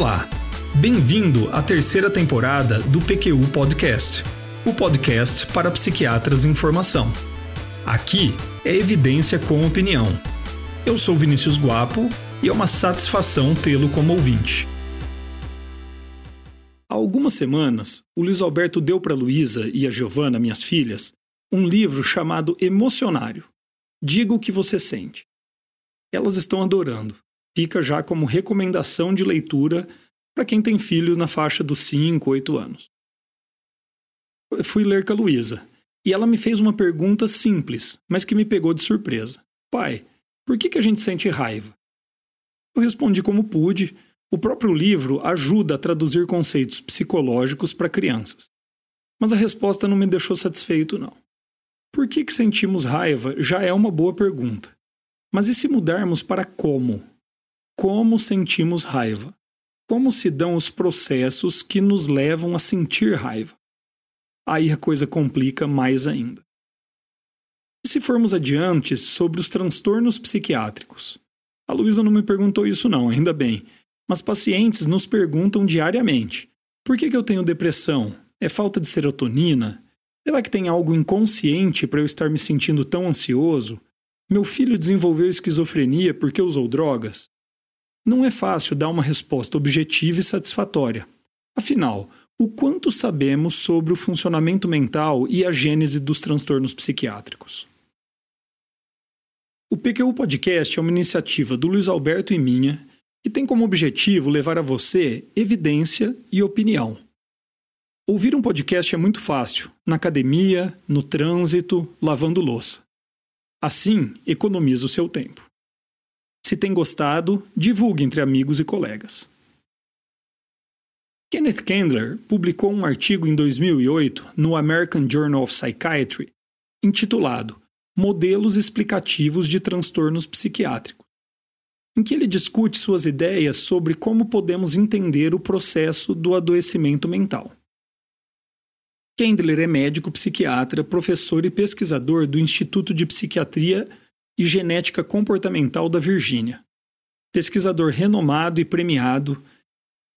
Olá, bem-vindo à terceira temporada do PQU Podcast, o podcast para psiquiatras em formação. Aqui é evidência com opinião. Eu sou Vinícius Guapo e é uma satisfação tê-lo como ouvinte. Há algumas semanas, o Luiz Alberto deu para Luísa e a Giovana, minhas filhas, um livro chamado Emocionário. Diga o que você sente. Elas estão adorando fica já como recomendação de leitura para quem tem filhos na faixa dos 5, 8 anos. Eu fui ler com a Luísa e ela me fez uma pergunta simples, mas que me pegou de surpresa. Pai, por que, que a gente sente raiva? Eu respondi como pude. O próprio livro ajuda a traduzir conceitos psicológicos para crianças. Mas a resposta não me deixou satisfeito, não. Por que, que sentimos raiva já é uma boa pergunta. Mas e se mudarmos para como? Como sentimos raiva, como se dão os processos que nos levam a sentir raiva. Aí a coisa complica mais ainda. E se formos adiante sobre os transtornos psiquiátricos? A Luísa não me perguntou isso, não, ainda bem. Mas pacientes nos perguntam diariamente: por que, que eu tenho depressão? É falta de serotonina? Será que tem algo inconsciente para eu estar me sentindo tão ansioso? Meu filho desenvolveu esquizofrenia porque usou drogas? Não é fácil dar uma resposta objetiva e satisfatória. Afinal, o quanto sabemos sobre o funcionamento mental e a gênese dos transtornos psiquiátricos? O PQU Podcast é uma iniciativa do Luiz Alberto e minha que tem como objetivo levar a você evidência e opinião. Ouvir um podcast é muito fácil, na academia, no trânsito, lavando louça. Assim, economiza o seu tempo. Se tem gostado, divulgue entre amigos e colegas. Kenneth Kendler publicou um artigo em 2008 no American Journal of Psychiatry intitulado Modelos Explicativos de Transtornos Psiquiátricos, em que ele discute suas ideias sobre como podemos entender o processo do adoecimento mental. Kendler é médico psiquiatra, professor e pesquisador do Instituto de Psiquiatria e Genética Comportamental da Virgínia. Pesquisador renomado e premiado,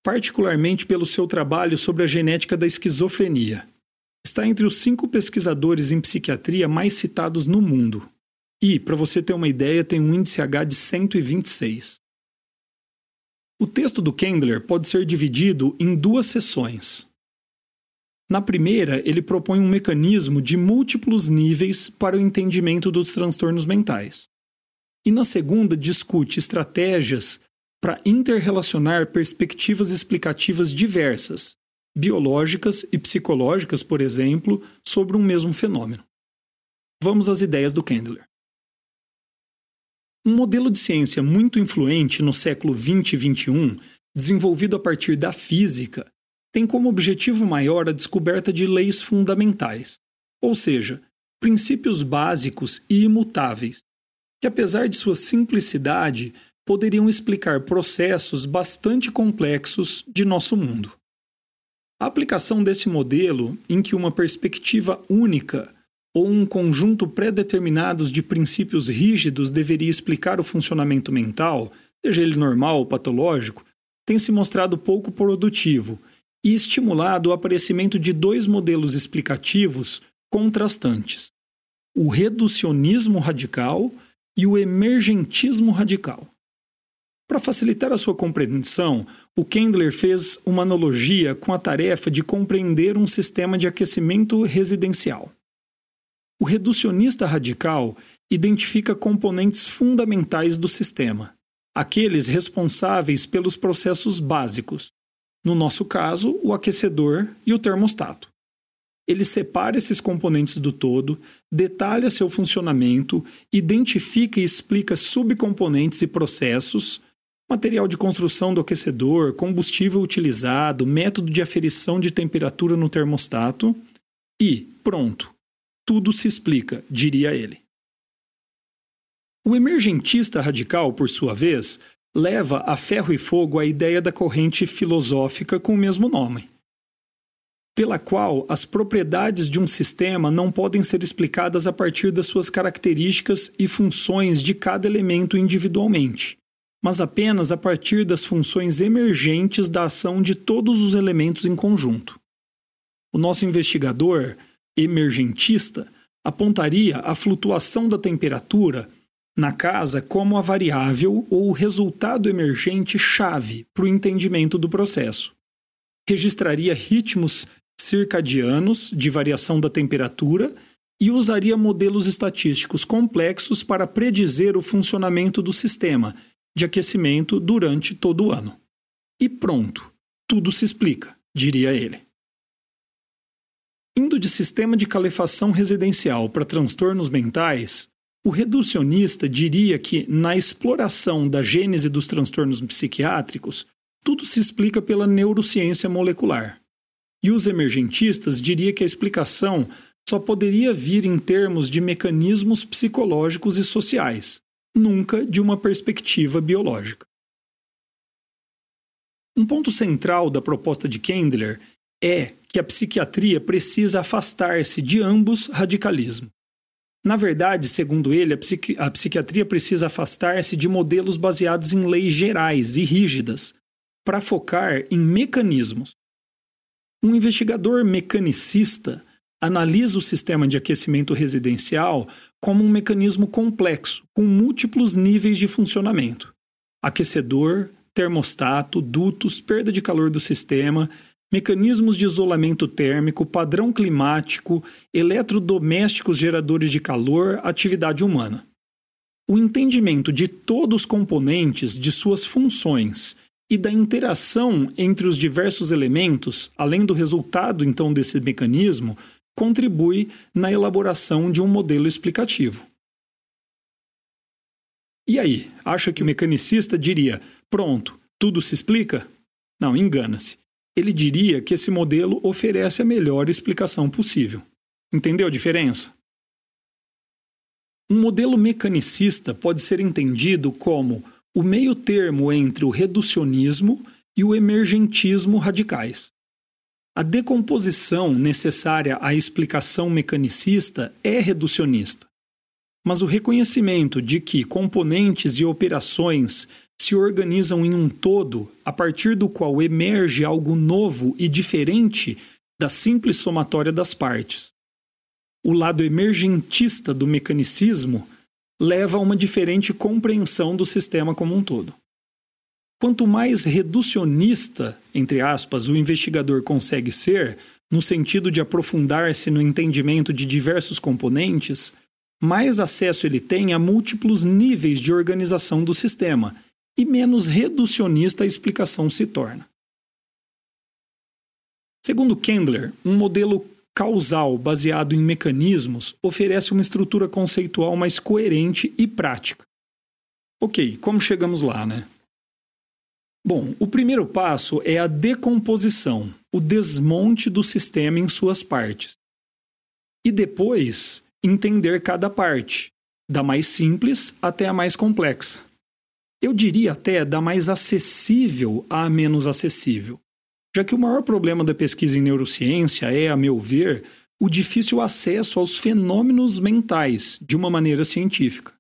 particularmente pelo seu trabalho sobre a genética da esquizofrenia. Está entre os cinco pesquisadores em psiquiatria mais citados no mundo. E, para você ter uma ideia, tem um índice H de 126. O texto do Kendler pode ser dividido em duas sessões. Na primeira, ele propõe um mecanismo de múltiplos níveis para o entendimento dos transtornos mentais. E na segunda, discute estratégias para interrelacionar perspectivas explicativas diversas, biológicas e psicológicas, por exemplo, sobre um mesmo fenômeno. Vamos às ideias do Kendler. Um modelo de ciência muito influente no século 20 e 21, desenvolvido a partir da física, tem como objetivo maior a descoberta de leis fundamentais, ou seja, princípios básicos e imutáveis, que apesar de sua simplicidade, poderiam explicar processos bastante complexos de nosso mundo. A aplicação desse modelo, em que uma perspectiva única ou um conjunto pré-determinados de princípios rígidos deveria explicar o funcionamento mental, seja ele normal ou patológico, tem se mostrado pouco produtivo e estimulado o aparecimento de dois modelos explicativos contrastantes: o reducionismo radical e o emergentismo radical. Para facilitar a sua compreensão, o Kendler fez uma analogia com a tarefa de compreender um sistema de aquecimento residencial. O reducionista radical identifica componentes fundamentais do sistema, aqueles responsáveis pelos processos básicos, no nosso caso, o aquecedor e o termostato. Ele separa esses componentes do todo, detalha seu funcionamento, identifica e explica subcomponentes e processos, material de construção do aquecedor, combustível utilizado, método de aferição de temperatura no termostato e, pronto, tudo se explica, diria ele. O emergentista radical, por sua vez, leva a ferro e fogo a ideia da corrente filosófica com o mesmo nome, pela qual as propriedades de um sistema não podem ser explicadas a partir das suas características e funções de cada elemento individualmente, mas apenas a partir das funções emergentes da ação de todos os elementos em conjunto. O nosso investigador emergentista apontaria a flutuação da temperatura na casa como a variável ou resultado emergente chave para o entendimento do processo. Registraria ritmos circadianos de variação da temperatura e usaria modelos estatísticos complexos para predizer o funcionamento do sistema de aquecimento durante todo o ano. E pronto, tudo se explica, diria ele. Indo de sistema de calefação residencial para transtornos mentais, o reducionista diria que, na exploração da gênese dos transtornos psiquiátricos, tudo se explica pela neurociência molecular. E os emergentistas diria que a explicação só poderia vir em termos de mecanismos psicológicos e sociais, nunca de uma perspectiva biológica. Um ponto central da proposta de Kendler é que a psiquiatria precisa afastar-se de ambos radicalismos. Na verdade, segundo ele, a, psiqui a psiquiatria precisa afastar-se de modelos baseados em leis gerais e rígidas, para focar em mecanismos. Um investigador mecanicista analisa o sistema de aquecimento residencial como um mecanismo complexo, com múltiplos níveis de funcionamento: aquecedor, termostato, dutos, perda de calor do sistema, mecanismos de isolamento térmico, padrão climático, eletrodomésticos geradores de calor, atividade humana. O entendimento de todos os componentes, de suas funções e da interação entre os diversos elementos, além do resultado então desse mecanismo, contribui na elaboração de um modelo explicativo. E aí, acha que o mecanicista diria: pronto, tudo se explica? Não, engana-se ele diria que esse modelo oferece a melhor explicação possível. Entendeu a diferença? Um modelo mecanicista pode ser entendido como o meio-termo entre o reducionismo e o emergentismo radicais. A decomposição necessária à explicação mecanicista é reducionista, mas o reconhecimento de que componentes e operações se organizam em um todo a partir do qual emerge algo novo e diferente da simples somatória das partes. O lado emergentista do mecanicismo leva a uma diferente compreensão do sistema como um todo. Quanto mais reducionista, entre aspas, o investigador consegue ser, no sentido de aprofundar-se no entendimento de diversos componentes, mais acesso ele tem a múltiplos níveis de organização do sistema e menos reducionista a explicação se torna. Segundo Kendler, um modelo causal baseado em mecanismos oferece uma estrutura conceitual mais coerente e prática. Ok, como chegamos lá, né? Bom, o primeiro passo é a decomposição, o desmonte do sistema em suas partes. E depois, entender cada parte, da mais simples até a mais complexa eu diria até da mais acessível à menos acessível, já que o maior problema da pesquisa em neurociência é, a meu ver, o difícil acesso aos fenômenos mentais de uma maneira científica.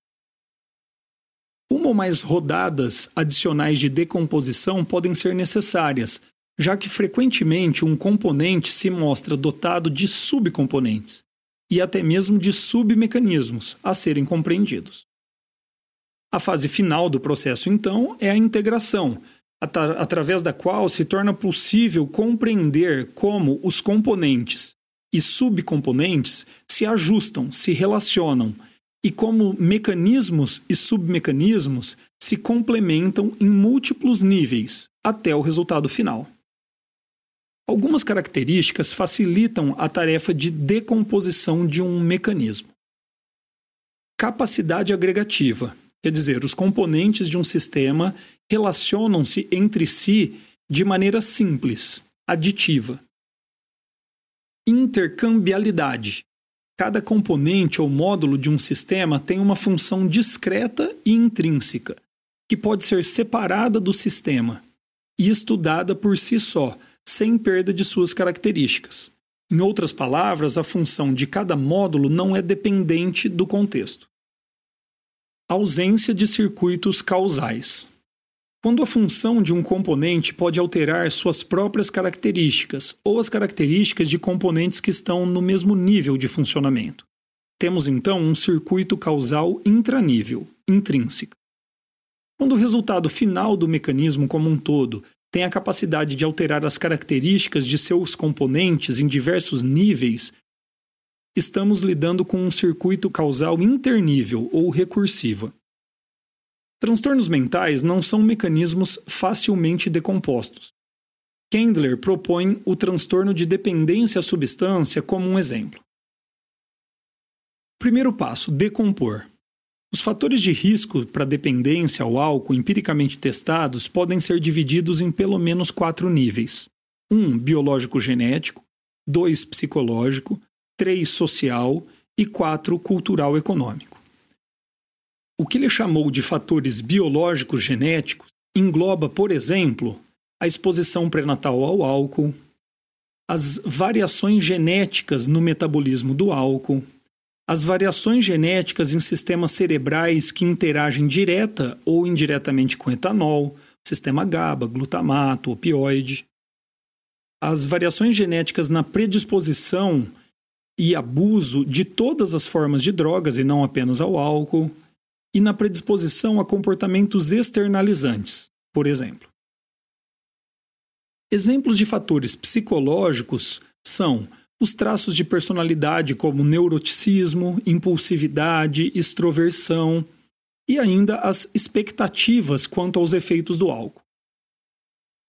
Uma ou mais rodadas adicionais de decomposição podem ser necessárias, já que frequentemente um componente se mostra dotado de subcomponentes e até mesmo de submecanismos a serem compreendidos. A fase final do processo, então, é a integração, através da qual se torna possível compreender como os componentes e subcomponentes se ajustam, se relacionam e como mecanismos e submecanismos se complementam em múltiplos níveis até o resultado final. Algumas características facilitam a tarefa de decomposição de um mecanismo. Capacidade agregativa Quer dizer, os componentes de um sistema relacionam-se entre si de maneira simples, aditiva. Intercambialidade. Cada componente ou módulo de um sistema tem uma função discreta e intrínseca, que pode ser separada do sistema e estudada por si só, sem perda de suas características. Em outras palavras, a função de cada módulo não é dependente do contexto ausência de circuitos causais. quando a função de um componente pode alterar suas próprias características ou as características de componentes que estão no mesmo nível de funcionamento. Temos então um circuito causal intranível, intrínseco. Quando o resultado final do mecanismo como um todo tem a capacidade de alterar as características de seus componentes em diversos níveis, estamos lidando com um circuito causal internível ou recursiva. Transtornos mentais não são mecanismos facilmente decompostos. Kendler propõe o transtorno de dependência à substância como um exemplo. Primeiro passo: decompor. Os fatores de risco para dependência ao álcool empiricamente testados podem ser divididos em pelo menos quatro níveis: 1. Um, biológico genético, 2. psicológico, 3. social e 4. cultural econômico. O que ele chamou de fatores biológicos genéticos engloba, por exemplo, a exposição pré-natal ao álcool, as variações genéticas no metabolismo do álcool, as variações genéticas em sistemas cerebrais que interagem direta ou indiretamente com etanol, sistema GABA, glutamato, opioide, as variações genéticas na predisposição e abuso de todas as formas de drogas e não apenas ao álcool, e na predisposição a comportamentos externalizantes, por exemplo. Exemplos de fatores psicológicos são os traços de personalidade como neuroticismo, impulsividade, extroversão e ainda as expectativas quanto aos efeitos do álcool.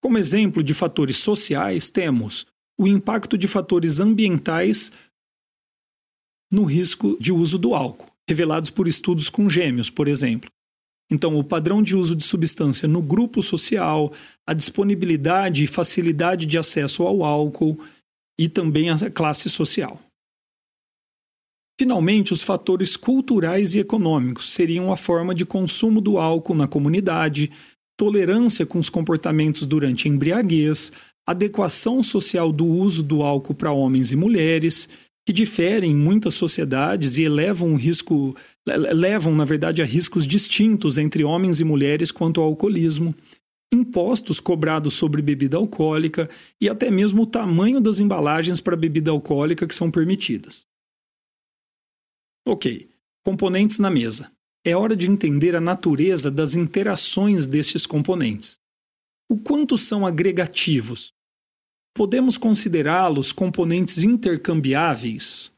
Como exemplo de fatores sociais, temos o impacto de fatores ambientais no risco de uso do álcool, revelados por estudos com gêmeos, por exemplo. Então, o padrão de uso de substância no grupo social, a disponibilidade e facilidade de acesso ao álcool e também a classe social. Finalmente, os fatores culturais e econômicos seriam a forma de consumo do álcool na comunidade, tolerância com os comportamentos durante a embriaguez, adequação social do uso do álcool para homens e mulheres que diferem em muitas sociedades e elevam o risco, levam, na verdade, a riscos distintos entre homens e mulheres quanto ao alcoolismo, impostos cobrados sobre bebida alcoólica e até mesmo o tamanho das embalagens para bebida alcoólica que são permitidas. Ok, componentes na mesa. É hora de entender a natureza das interações desses componentes. O quanto são agregativos, podemos considerá-los componentes intercambiáveis.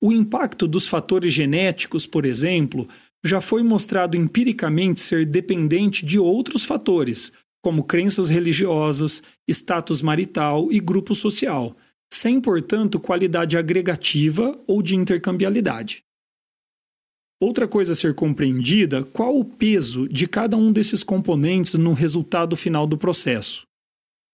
O impacto dos fatores genéticos, por exemplo, já foi mostrado empiricamente ser dependente de outros fatores, como crenças religiosas, status marital e grupo social, sem, portanto, qualidade agregativa ou de intercambialidade. Outra coisa a ser compreendida, qual o peso de cada um desses componentes no resultado final do processo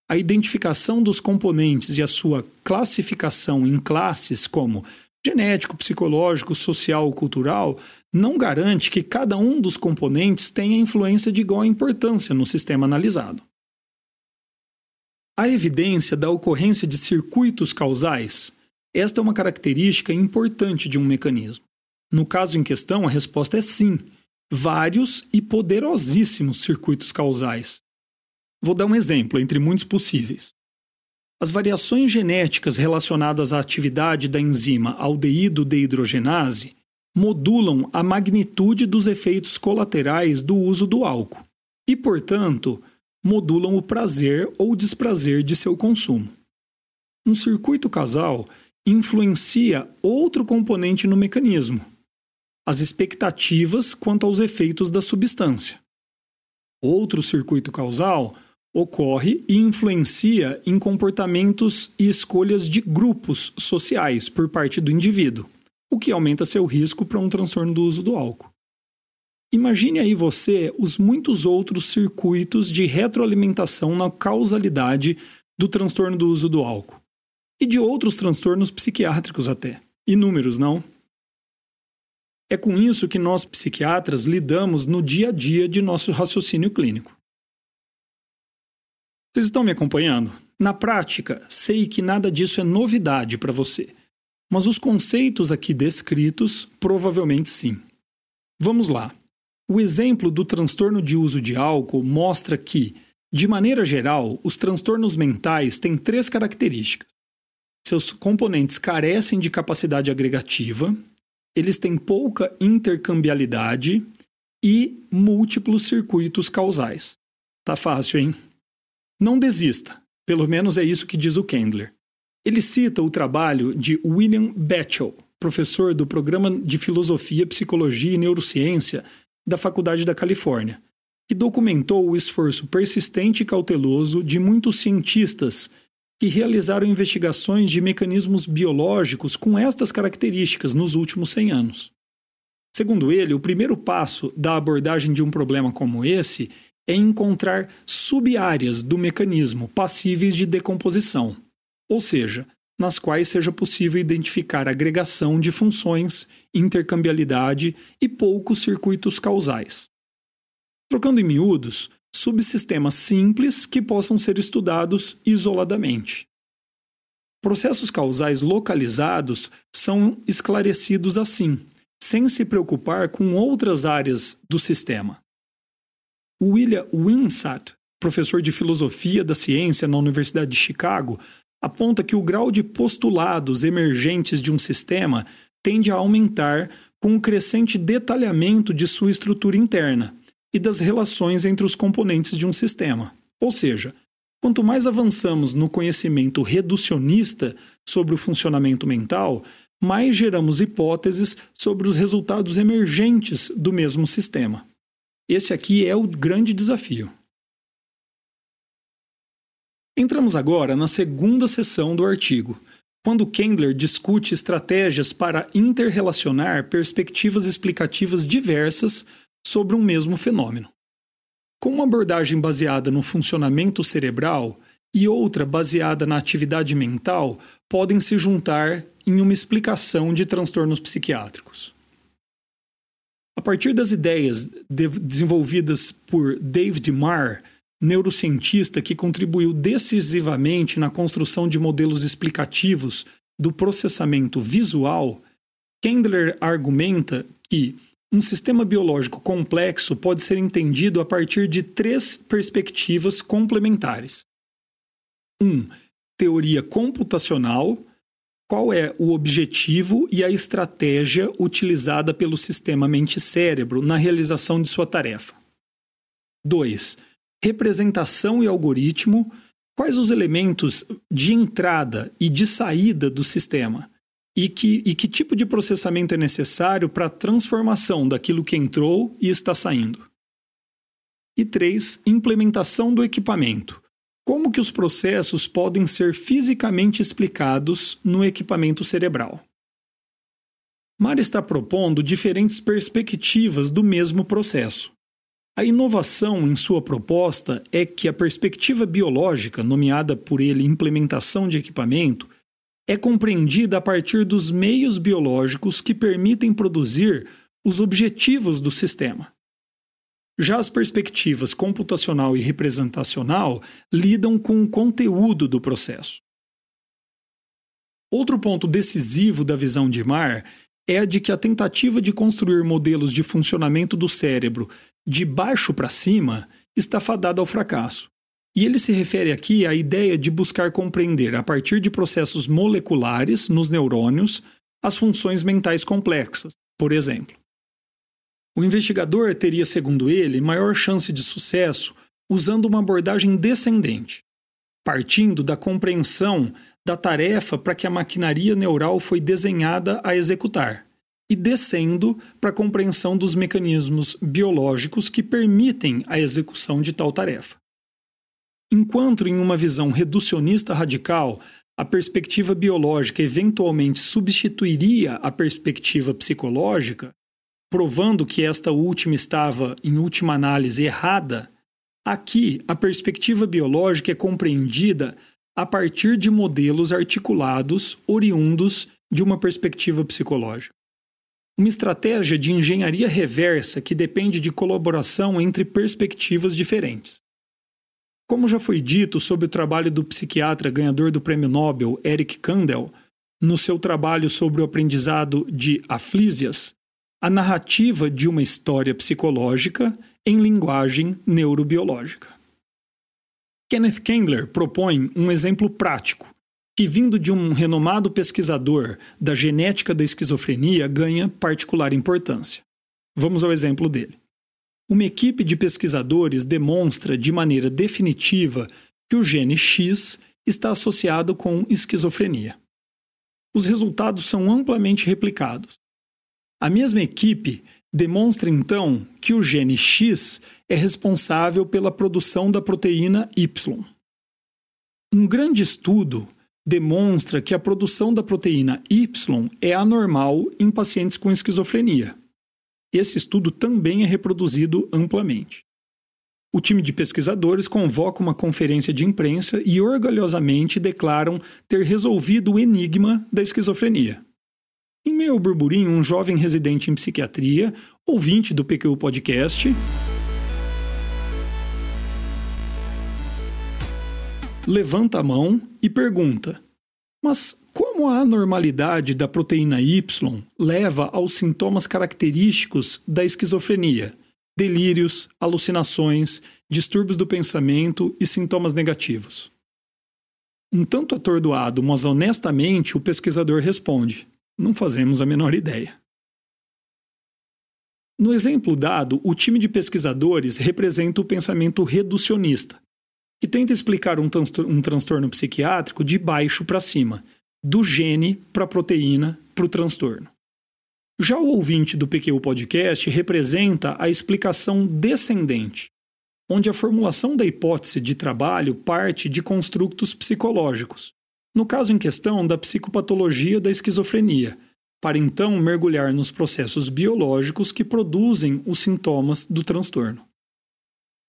a identificação dos componentes e a sua classificação em classes como genético, psicológico, social, cultural, não garante que cada um dos componentes tenha influência de igual importância no sistema analisado. A evidência da ocorrência de circuitos causais. Esta é uma característica importante de um mecanismo. No caso em questão, a resposta é sim. Vários e poderosíssimos circuitos causais, Vou dar um exemplo entre muitos possíveis. As variações genéticas relacionadas à atividade da enzima aldeído dehidrogenase modulam a magnitude dos efeitos colaterais do uso do álcool e, portanto, modulam o prazer ou desprazer de seu consumo. Um circuito casal influencia outro componente no mecanismo, as expectativas quanto aos efeitos da substância. Outro circuito causal ocorre e influencia em comportamentos e escolhas de grupos sociais por parte do indivíduo, o que aumenta seu risco para um transtorno do uso do álcool. Imagine aí você os muitos outros circuitos de retroalimentação na causalidade do transtorno do uso do álcool. E de outros transtornos psiquiátricos até. Inúmeros, não? É com isso que nós psiquiatras lidamos no dia a dia de nosso raciocínio clínico. Vocês estão me acompanhando? Na prática, sei que nada disso é novidade para você, mas os conceitos aqui descritos provavelmente sim. Vamos lá. O exemplo do transtorno de uso de álcool mostra que, de maneira geral, os transtornos mentais têm três características. Seus componentes carecem de capacidade agregativa, eles têm pouca intercambialidade e múltiplos circuitos causais. Tá fácil, hein? Não desista. Pelo menos é isso que diz o Kendler. Ele cita o trabalho de William Batchel, professor do programa de Filosofia, Psicologia e Neurociência da Faculdade da Califórnia, que documentou o esforço persistente e cauteloso de muitos cientistas que realizaram investigações de mecanismos biológicos com estas características nos últimos 100 anos. Segundo ele, o primeiro passo da abordagem de um problema como esse é encontrar sub-áreas do mecanismo passíveis de decomposição, ou seja, nas quais seja possível identificar agregação de funções, intercambialidade e poucos circuitos causais. Trocando em miúdos, subsistemas simples que possam ser estudados isoladamente. Processos causais localizados são esclarecidos assim, sem se preocupar com outras áreas do sistema. William Winsat, professor de filosofia da ciência na Universidade de Chicago, aponta que o grau de postulados emergentes de um sistema tende a aumentar com o crescente detalhamento de sua estrutura interna e das relações entre os componentes de um sistema. Ou seja, quanto mais avançamos no conhecimento reducionista sobre o funcionamento mental, mais geramos hipóteses sobre os resultados emergentes do mesmo sistema. Esse aqui é o grande desafio. Entramos agora na segunda sessão do artigo, quando Kendler discute estratégias para interrelacionar perspectivas explicativas diversas sobre um mesmo fenômeno. Com uma abordagem baseada no funcionamento cerebral e outra baseada na atividade mental podem se juntar em uma explicação de transtornos psiquiátricos. A partir das ideias de desenvolvidas por David Marr, neurocientista que contribuiu decisivamente na construção de modelos explicativos do processamento visual, Kendler argumenta que um sistema biológico complexo pode ser entendido a partir de três perspectivas complementares. 1. Um, teoria computacional. Qual é o objetivo e a estratégia utilizada pelo sistema mente-cérebro na realização de sua tarefa? 2 representação e algoritmo, quais os elementos de entrada e de saída do sistema e que, e que tipo de processamento é necessário para a transformação daquilo que entrou e está saindo. E três, implementação do equipamento. Como que os processos podem ser fisicamente explicados no equipamento cerebral? Mar está propondo diferentes perspectivas do mesmo processo. A inovação em sua proposta é que a perspectiva biológica, nomeada por ele implementação de equipamento, é compreendida a partir dos meios biológicos que permitem produzir os objetivos do sistema. Já as perspectivas computacional e representacional lidam com o conteúdo do processo. Outro ponto decisivo da visão de Mar é a de que a tentativa de construir modelos de funcionamento do cérebro de baixo para cima está fadada ao fracasso. E ele se refere aqui à ideia de buscar compreender, a partir de processos moleculares nos neurônios, as funções mentais complexas, por exemplo. O investigador teria, segundo ele, maior chance de sucesso usando uma abordagem descendente, partindo da compreensão da tarefa para que a maquinaria neural foi desenhada a executar e descendo para a compreensão dos mecanismos biológicos que permitem a execução de tal tarefa. Enquanto, em uma visão reducionista radical, a perspectiva biológica eventualmente substituiria a perspectiva psicológica, provando que esta última estava, em última análise, errada, aqui a perspectiva biológica é compreendida a partir de modelos articulados oriundos de uma perspectiva psicológica uma estratégia de engenharia reversa que depende de colaboração entre perspectivas diferentes. Como já foi dito sobre o trabalho do psiquiatra ganhador do Prêmio Nobel Eric Kandel, no seu trabalho sobre o aprendizado de aflísias, a narrativa de uma história psicológica em linguagem neurobiológica. Kenneth Kendler propõe um exemplo prático que, vindo de um renomado pesquisador da genética da esquizofrenia, ganha particular importância. Vamos ao exemplo dele. Uma equipe de pesquisadores demonstra de maneira definitiva que o gene X está associado com esquizofrenia. Os resultados são amplamente replicados. A mesma equipe demonstra então que o gene X é responsável pela produção da proteína Y. Um grande estudo demonstra que a produção da proteína Y é anormal em pacientes com esquizofrenia. Esse estudo também é reproduzido amplamente. O time de pesquisadores convoca uma conferência de imprensa e orgulhosamente declaram ter resolvido o enigma da esquizofrenia. Em meio ao burburinho, um jovem residente em psiquiatria, ouvinte do PQ Podcast, levanta a mão e pergunta: Mas como a anormalidade da proteína Y leva aos sintomas característicos da esquizofrenia? Delírios, alucinações, distúrbios do pensamento e sintomas negativos. Um tanto atordoado, mas honestamente, o pesquisador responde: Não fazemos a menor ideia. No exemplo dado, o time de pesquisadores representa o pensamento reducionista, que tenta explicar um, um transtorno psiquiátrico de baixo para cima, do gene para a proteína para o transtorno. Já o ouvinte do PQ Podcast representa a explicação descendente, onde a formulação da hipótese de trabalho parte de construtos psicológicos, no caso em questão da psicopatologia da esquizofrenia, para então mergulhar nos processos biológicos que produzem os sintomas do transtorno.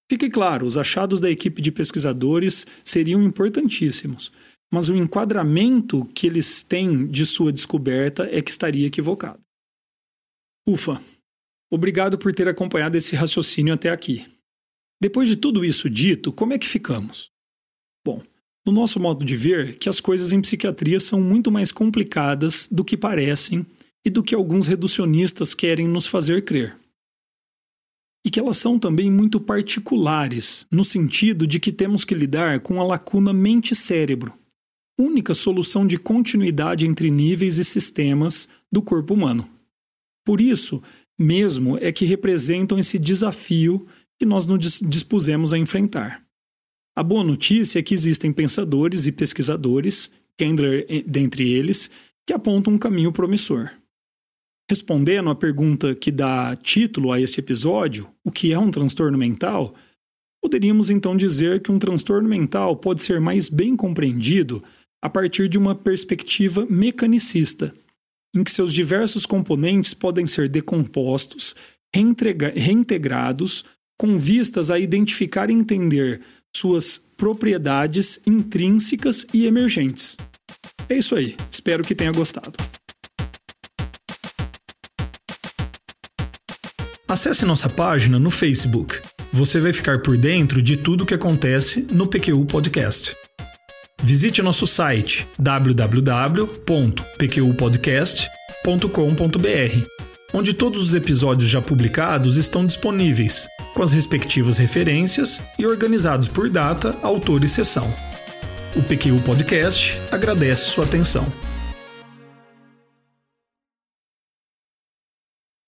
Fique claro, os achados da equipe de pesquisadores seriam importantíssimos, mas o enquadramento que eles têm de sua descoberta é que estaria equivocado. Ufa! Obrigado por ter acompanhado esse raciocínio até aqui. Depois de tudo isso dito, como é que ficamos? Bom, no nosso modo de ver, que as coisas em psiquiatria são muito mais complicadas do que parecem e do que alguns reducionistas querem nos fazer crer e que elas são também muito particulares, no sentido de que temos que lidar com a lacuna mente-cérebro, única solução de continuidade entre níveis e sistemas do corpo humano. Por isso, mesmo é que representam esse desafio que nós nos dispusemos a enfrentar. A boa notícia é que existem pensadores e pesquisadores, Kendler dentre eles, que apontam um caminho promissor. Respondendo à pergunta que dá título a esse episódio, o que é um transtorno mental, poderíamos então dizer que um transtorno mental pode ser mais bem compreendido a partir de uma perspectiva mecanicista, em que seus diversos componentes podem ser decompostos, reintegrados, com vistas a identificar e entender suas propriedades intrínsecas e emergentes. É isso aí, espero que tenha gostado. Acesse nossa página no Facebook. Você vai ficar por dentro de tudo o que acontece no PQU Podcast. Visite nosso site www.pqpodcast.com.br, onde todos os episódios já publicados estão disponíveis, com as respectivas referências e organizados por data, autor e sessão. O PQU Podcast agradece sua atenção.